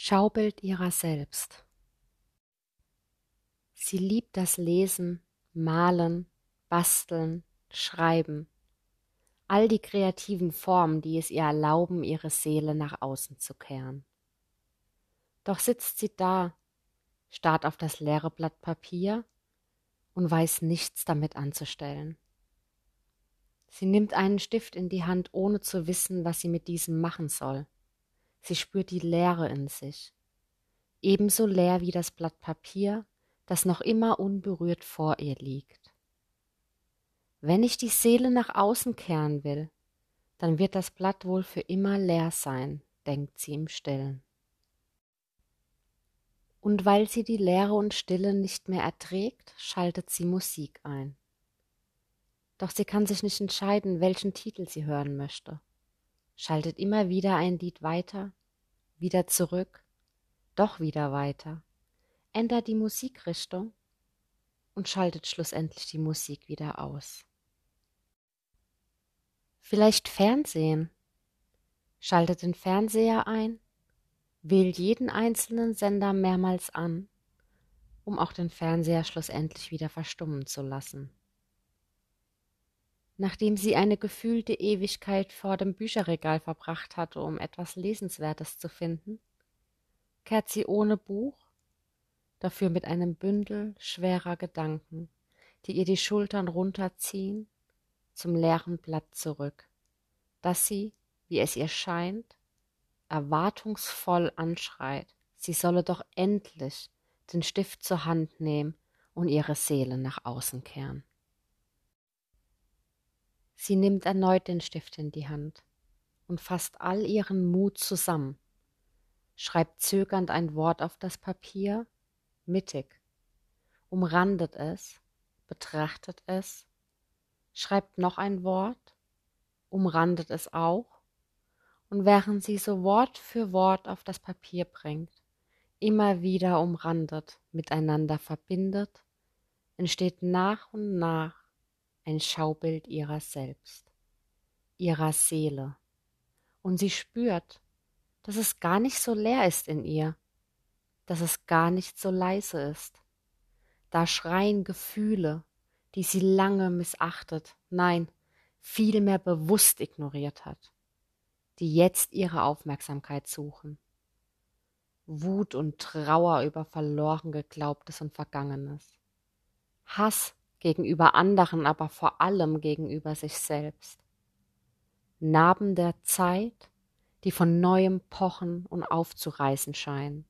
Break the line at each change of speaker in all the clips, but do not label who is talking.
Schaubild ihrer selbst. Sie liebt das Lesen, Malen, Basteln, Schreiben, all die kreativen Formen, die es ihr erlauben, ihre Seele nach außen zu kehren. Doch sitzt sie da, starrt auf das leere Blatt Papier und weiß nichts damit anzustellen. Sie nimmt einen Stift in die Hand, ohne zu wissen, was sie mit diesem machen soll. Sie spürt die Leere in sich, ebenso leer wie das Blatt Papier, das noch immer unberührt vor ihr liegt. Wenn ich die Seele nach außen kehren will, dann wird das Blatt wohl für immer leer sein, denkt sie im Stillen. Und weil sie die Leere und Stille nicht mehr erträgt, schaltet sie Musik ein. Doch sie kann sich nicht entscheiden, welchen Titel sie hören möchte. Schaltet immer wieder ein Lied weiter, wieder zurück, doch wieder weiter, ändert die Musikrichtung und schaltet schlussendlich die Musik wieder aus. Vielleicht Fernsehen. Schaltet den Fernseher ein, wählt jeden einzelnen Sender mehrmals an, um auch den Fernseher schlussendlich wieder verstummen zu lassen. Nachdem sie eine gefühlte Ewigkeit vor dem Bücherregal verbracht hatte, um etwas Lesenswertes zu finden, kehrt sie ohne Buch, dafür mit einem Bündel schwerer Gedanken, die ihr die Schultern runterziehen, zum leeren Blatt zurück, das sie, wie es ihr scheint, erwartungsvoll anschreit, sie solle doch endlich den Stift zur Hand nehmen und ihre Seele nach außen kehren. Sie nimmt erneut den Stift in die Hand und fasst all ihren Mut zusammen, schreibt zögernd ein Wort auf das Papier, mittig, umrandet es, betrachtet es, schreibt noch ein Wort, umrandet es auch, und während sie so Wort für Wort auf das Papier bringt, immer wieder umrandet, miteinander verbindet, entsteht nach und nach ein Schaubild ihrer selbst, ihrer Seele. Und sie spürt, dass es gar nicht so leer ist in ihr, dass es gar nicht so leise ist. Da schreien Gefühle, die sie lange missachtet, nein, vielmehr bewusst ignoriert hat, die jetzt ihre Aufmerksamkeit suchen. Wut und Trauer über verloren geglaubtes und Vergangenes. Hass gegenüber anderen, aber vor allem gegenüber sich selbst. Narben der Zeit, die von neuem pochen und aufzureißen scheinen.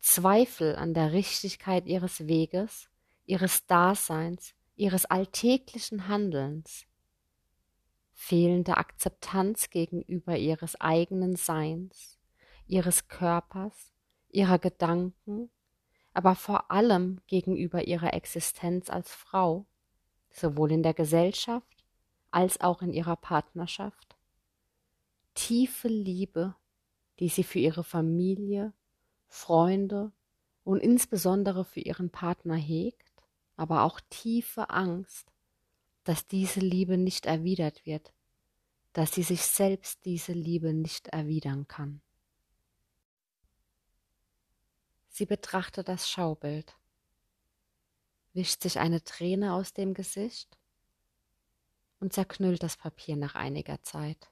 Zweifel an der Richtigkeit ihres Weges, ihres Daseins, ihres alltäglichen Handelns. Fehlende Akzeptanz gegenüber ihres eigenen Seins, ihres Körpers, ihrer Gedanken, aber vor allem gegenüber ihrer Existenz als Frau, sowohl in der Gesellschaft als auch in ihrer Partnerschaft. Tiefe Liebe, die sie für ihre Familie, Freunde und insbesondere für ihren Partner hegt, aber auch tiefe Angst, dass diese Liebe nicht erwidert wird, dass sie sich selbst diese Liebe nicht erwidern kann. Sie betrachtet das Schaubild, wischt sich eine Träne aus dem Gesicht und zerknüllt das Papier nach einiger Zeit,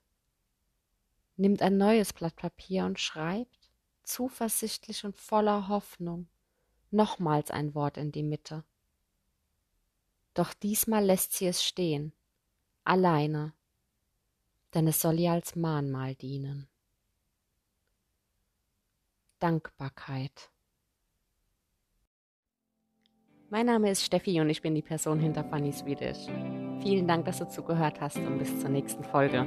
nimmt ein neues Blatt Papier und schreibt, zuversichtlich und voller Hoffnung, nochmals ein Wort in die Mitte. Doch diesmal lässt sie es stehen, alleine, denn es soll ihr als Mahnmal dienen. Dankbarkeit. Mein Name ist Steffi und ich bin die Person hinter Funny Swedish. Vielen Dank, dass du zugehört hast und bis zur nächsten Folge.